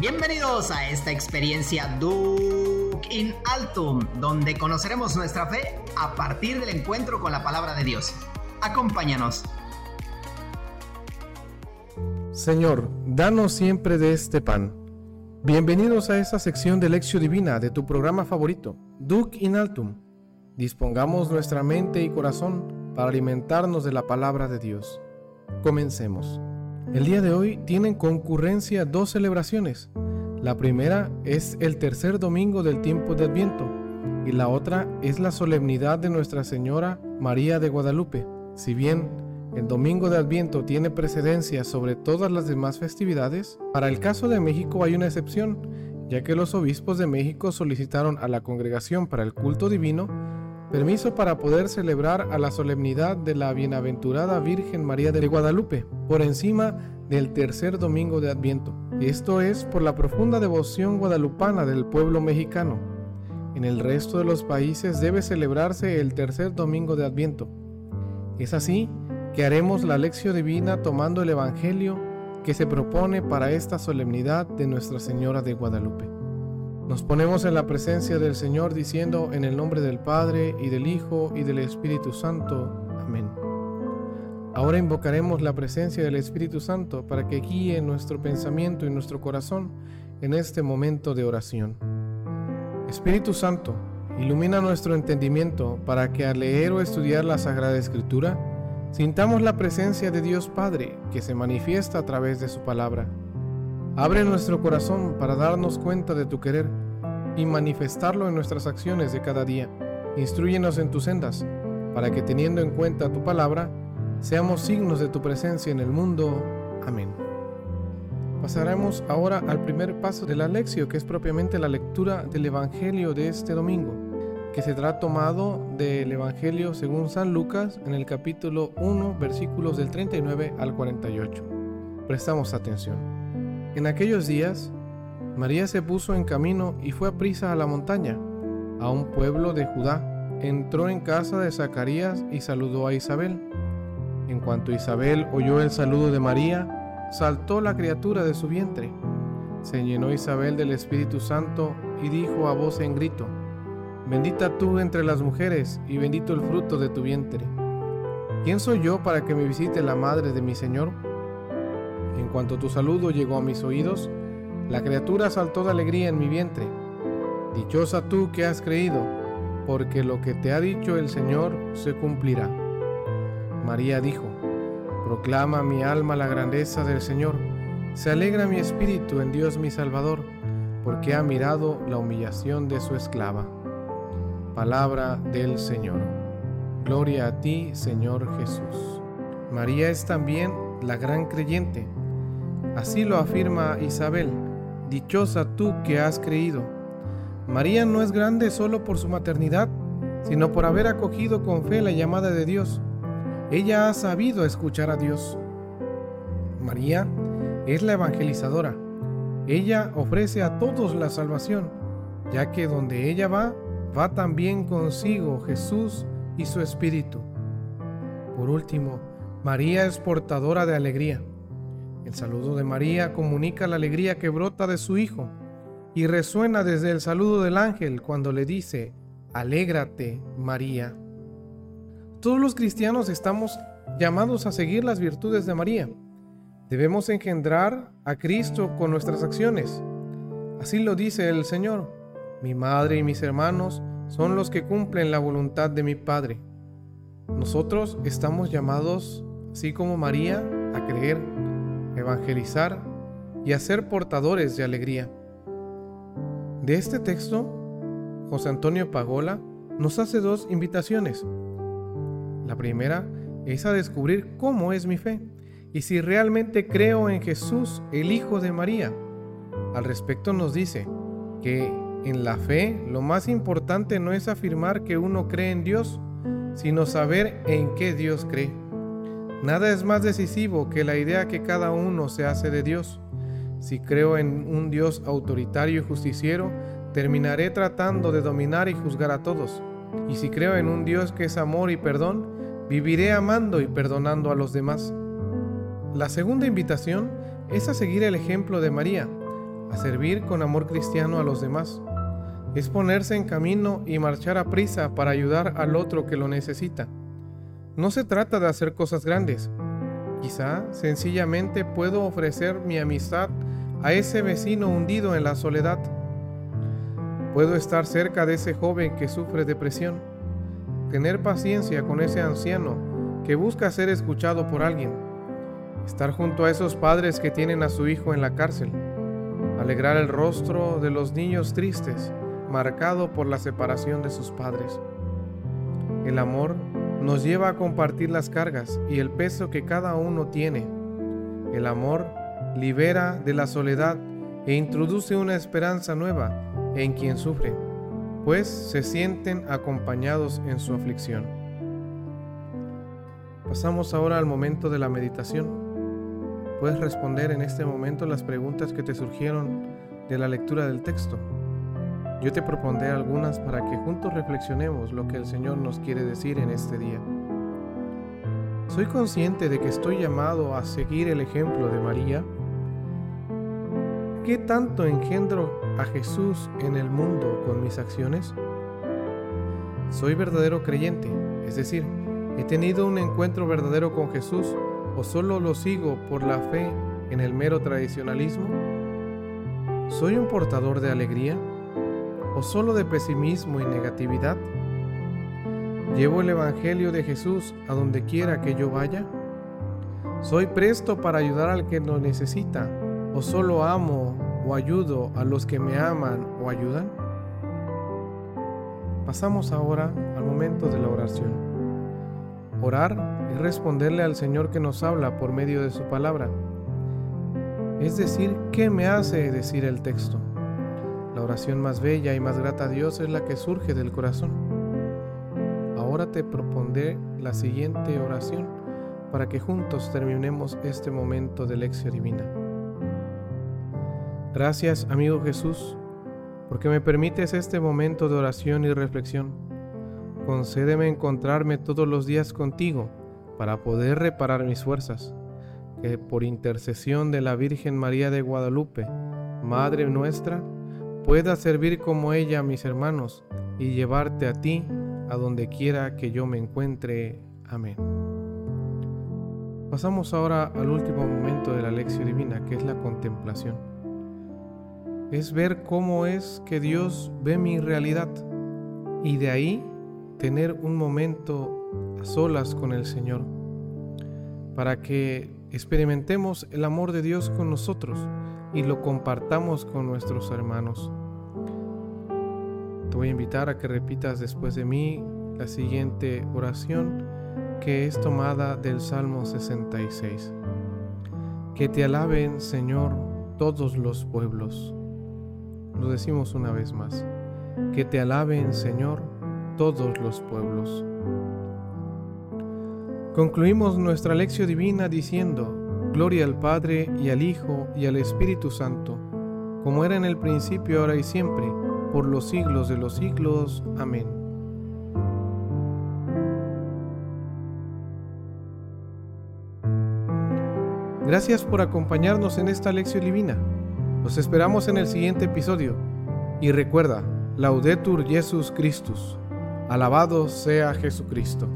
Bienvenidos a esta experiencia Duke in Altum, donde conoceremos nuestra fe a partir del encuentro con la palabra de Dios. Acompáñanos. Señor, danos siempre de este pan. Bienvenidos a esta sección de Lección Divina de tu programa favorito, Duke in Altum. Dispongamos nuestra mente y corazón para alimentarnos de la palabra de Dios. Comencemos. El día de hoy tienen concurrencia dos celebraciones. La primera es el tercer domingo del tiempo de Adviento y la otra es la solemnidad de Nuestra Señora María de Guadalupe. Si bien el domingo de Adviento tiene precedencia sobre todas las demás festividades, para el caso de México hay una excepción, ya que los obispos de México solicitaron a la Congregación para el Culto Divino permiso para poder celebrar a la solemnidad de la bienaventurada Virgen María de Guadalupe por encima del tercer domingo de Adviento. Esto es por la profunda devoción guadalupana del pueblo mexicano. En el resto de los países debe celebrarse el tercer domingo de Adviento. Es así que haremos la lección divina tomando el Evangelio que se propone para esta solemnidad de Nuestra Señora de Guadalupe. Nos ponemos en la presencia del Señor diciendo en el nombre del Padre y del Hijo y del Espíritu Santo. Amén. Ahora invocaremos la presencia del Espíritu Santo para que guíe nuestro pensamiento y nuestro corazón en este momento de oración. Espíritu Santo, ilumina nuestro entendimiento para que al leer o estudiar la Sagrada Escritura, sintamos la presencia de Dios Padre que se manifiesta a través de su palabra Abre nuestro corazón para darnos cuenta de tu querer y manifestarlo en nuestras acciones de cada día. Instruyenos en tus sendas, para que teniendo en cuenta tu palabra, seamos signos de tu presencia en el mundo. Amén. Pasaremos ahora al primer paso de la que es propiamente la lectura del Evangelio de este domingo, que se será tomado del Evangelio según San Lucas en el capítulo 1, versículos del 39 al 48. Prestamos atención. En aquellos días, María se puso en camino y fue a prisa a la montaña, a un pueblo de Judá. Entró en casa de Zacarías y saludó a Isabel. En cuanto Isabel oyó el saludo de María, saltó la criatura de su vientre. Se llenó Isabel del Espíritu Santo y dijo a voz en grito, Bendita tú entre las mujeres y bendito el fruto de tu vientre. ¿Quién soy yo para que me visite la madre de mi Señor? En cuanto tu saludo llegó a mis oídos, la criatura saltó de alegría en mi vientre. Dichosa tú que has creído, porque lo que te ha dicho el Señor se cumplirá. María dijo, Proclama mi alma la grandeza del Señor, se alegra mi espíritu en Dios mi Salvador, porque ha mirado la humillación de su esclava. Palabra del Señor. Gloria a ti, Señor Jesús. María es también la gran creyente Así lo afirma Isabel, dichosa tú que has creído. María no es grande solo por su maternidad, sino por haber acogido con fe la llamada de Dios. Ella ha sabido escuchar a Dios. María es la evangelizadora. Ella ofrece a todos la salvación, ya que donde ella va, va también consigo Jesús y su Espíritu. Por último, María es portadora de alegría. El saludo de María comunica la alegría que brota de su Hijo y resuena desde el saludo del ángel cuando le dice, Alégrate, María. Todos los cristianos estamos llamados a seguir las virtudes de María. Debemos engendrar a Cristo con nuestras acciones. Así lo dice el Señor. Mi madre y mis hermanos son los que cumplen la voluntad de mi Padre. Nosotros estamos llamados, así como María, a creer evangelizar y a ser portadores de alegría. De este texto, José Antonio Pagola nos hace dos invitaciones. La primera es a descubrir cómo es mi fe y si realmente creo en Jesús, el Hijo de María. Al respecto nos dice que en la fe lo más importante no es afirmar que uno cree en Dios, sino saber en qué Dios cree. Nada es más decisivo que la idea que cada uno se hace de Dios. Si creo en un Dios autoritario y justiciero, terminaré tratando de dominar y juzgar a todos. Y si creo en un Dios que es amor y perdón, viviré amando y perdonando a los demás. La segunda invitación es a seguir el ejemplo de María, a servir con amor cristiano a los demás. Es ponerse en camino y marchar a prisa para ayudar al otro que lo necesita. No se trata de hacer cosas grandes. Quizá sencillamente puedo ofrecer mi amistad a ese vecino hundido en la soledad. Puedo estar cerca de ese joven que sufre depresión. Tener paciencia con ese anciano que busca ser escuchado por alguien. Estar junto a esos padres que tienen a su hijo en la cárcel. Alegrar el rostro de los niños tristes, marcado por la separación de sus padres. El amor nos lleva a compartir las cargas y el peso que cada uno tiene. El amor libera de la soledad e introduce una esperanza nueva en quien sufre, pues se sienten acompañados en su aflicción. Pasamos ahora al momento de la meditación. Puedes responder en este momento las preguntas que te surgieron de la lectura del texto. Yo te propondré algunas para que juntos reflexionemos lo que el Señor nos quiere decir en este día. ¿Soy consciente de que estoy llamado a seguir el ejemplo de María? ¿Qué tanto engendro a Jesús en el mundo con mis acciones? ¿Soy verdadero creyente? Es decir, ¿he tenido un encuentro verdadero con Jesús o solo lo sigo por la fe en el mero tradicionalismo? ¿Soy un portador de alegría o solo de pesimismo y negatividad? ¿Llevo el Evangelio de Jesús a donde quiera que yo vaya? ¿Soy presto para ayudar al que lo necesita o solo amo o ayudo a los que me aman o ayudan? Pasamos ahora al momento de la oración. Orar es responderle al Señor que nos habla por medio de su palabra. Es decir, ¿qué me hace decir el texto? La oración más bella y más grata a Dios es la que surge del corazón. Ahora te propondré la siguiente oración para que juntos terminemos este momento de lección divina. Gracias, amigo Jesús, porque me permites este momento de oración y reflexión. Concédeme encontrarme todos los días contigo para poder reparar mis fuerzas, que por intercesión de la Virgen María de Guadalupe, Madre nuestra, pueda servir como ella a mis hermanos y llevarte a ti a donde quiera que yo me encuentre. Amén. Pasamos ahora al último momento de la lección divina, que es la contemplación es ver cómo es que Dios ve mi realidad y de ahí tener un momento a solas con el Señor para que experimentemos el amor de Dios con nosotros y lo compartamos con nuestros hermanos. Te voy a invitar a que repitas después de mí la siguiente oración que es tomada del Salmo 66. Que te alaben, Señor, todos los pueblos lo decimos una vez más. Que te alaben, Señor, todos los pueblos. Concluimos nuestra lección divina diciendo, Gloria al Padre y al Hijo y al Espíritu Santo, como era en el principio, ahora y siempre, por los siglos de los siglos. Amén. Gracias por acompañarnos en esta lección divina. Los esperamos en el siguiente episodio. Y recuerda, Laudetur Jesus Christus. Alabado sea Jesucristo.